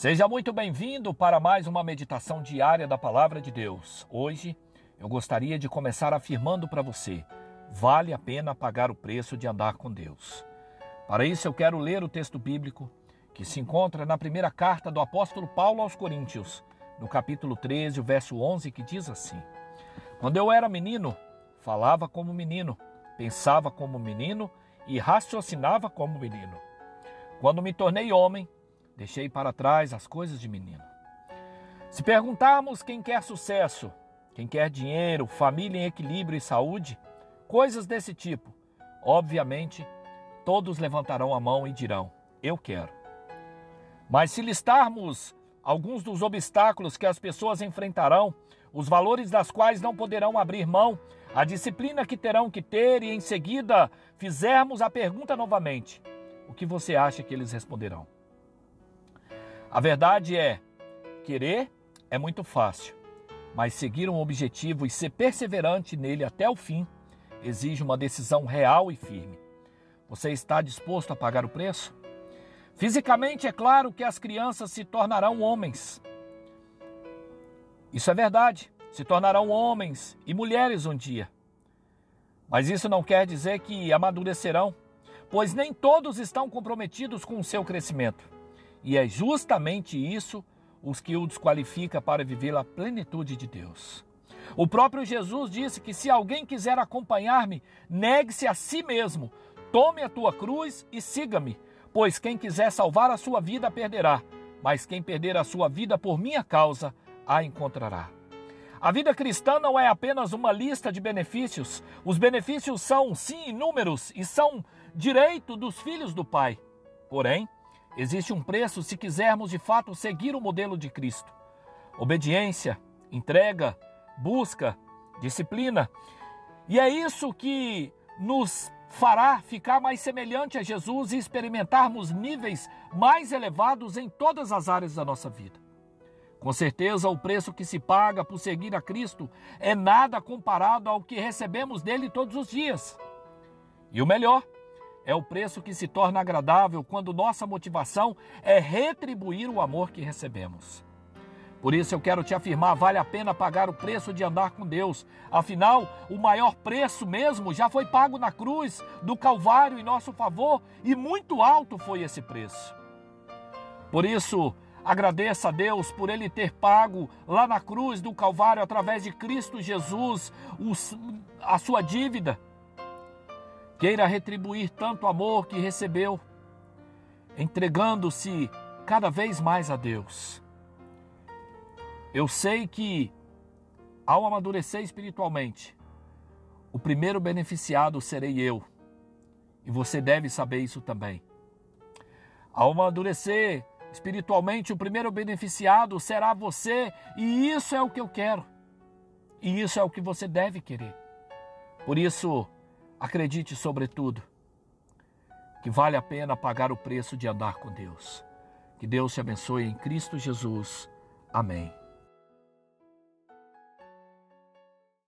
Seja muito bem-vindo para mais uma meditação diária da Palavra de Deus. Hoje eu gostaria de começar afirmando para você: vale a pena pagar o preço de andar com Deus. Para isso eu quero ler o texto bíblico que se encontra na primeira carta do apóstolo Paulo aos Coríntios, no capítulo 13, o verso 11, que diz assim: Quando eu era menino, falava como menino, pensava como menino e raciocinava como menino. Quando me tornei homem, deixei para trás as coisas de menino. Se perguntarmos quem quer sucesso, quem quer dinheiro, família em equilíbrio e saúde, coisas desse tipo, obviamente todos levantarão a mão e dirão: Eu quero. Mas se listarmos alguns dos obstáculos que as pessoas enfrentarão, os valores das quais não poderão abrir mão, a disciplina que terão que ter e em seguida fizermos a pergunta novamente, o que você acha que eles responderão? A verdade é: querer é muito fácil, mas seguir um objetivo e ser perseverante nele até o fim exige uma decisão real e firme. Você está disposto a pagar o preço? Fisicamente, é claro que as crianças se tornarão homens. Isso é verdade, se tornarão homens e mulheres um dia. Mas isso não quer dizer que amadurecerão, pois nem todos estão comprometidos com o seu crescimento. E é justamente isso os que o desqualifica para viver a plenitude de Deus. O próprio Jesus disse que se alguém quiser acompanhar-me, negue-se a si mesmo, tome a tua cruz e siga-me, pois quem quiser salvar a sua vida perderá, mas quem perder a sua vida por minha causa a encontrará. A vida cristã não é apenas uma lista de benefícios. Os benefícios são, sim, inúmeros e são direito dos filhos do Pai. Porém, existe um preço se quisermos de fato seguir o modelo de Cristo: obediência, entrega, busca, disciplina. E é isso que nos fará ficar mais semelhante a Jesus e experimentarmos níveis mais elevados em todas as áreas da nossa vida. Com certeza, o preço que se paga por seguir a Cristo é nada comparado ao que recebemos dele todos os dias. E o melhor, é o preço que se torna agradável quando nossa motivação é retribuir o amor que recebemos. Por isso eu quero te afirmar, vale a pena pagar o preço de andar com Deus. Afinal, o maior preço mesmo já foi pago na cruz do Calvário em nosso favor e muito alto foi esse preço. Por isso, Agradeça a Deus por Ele ter pago lá na cruz do Calvário, através de Cristo Jesus, a sua dívida. Queira retribuir tanto amor que recebeu, entregando-se cada vez mais a Deus. Eu sei que, ao amadurecer espiritualmente, o primeiro beneficiado serei eu. E você deve saber isso também. Ao amadurecer Espiritualmente, o primeiro beneficiado será você, e isso é o que eu quero. E isso é o que você deve querer. Por isso, acredite, sobretudo, que vale a pena pagar o preço de andar com Deus. Que Deus te abençoe em Cristo Jesus. Amém.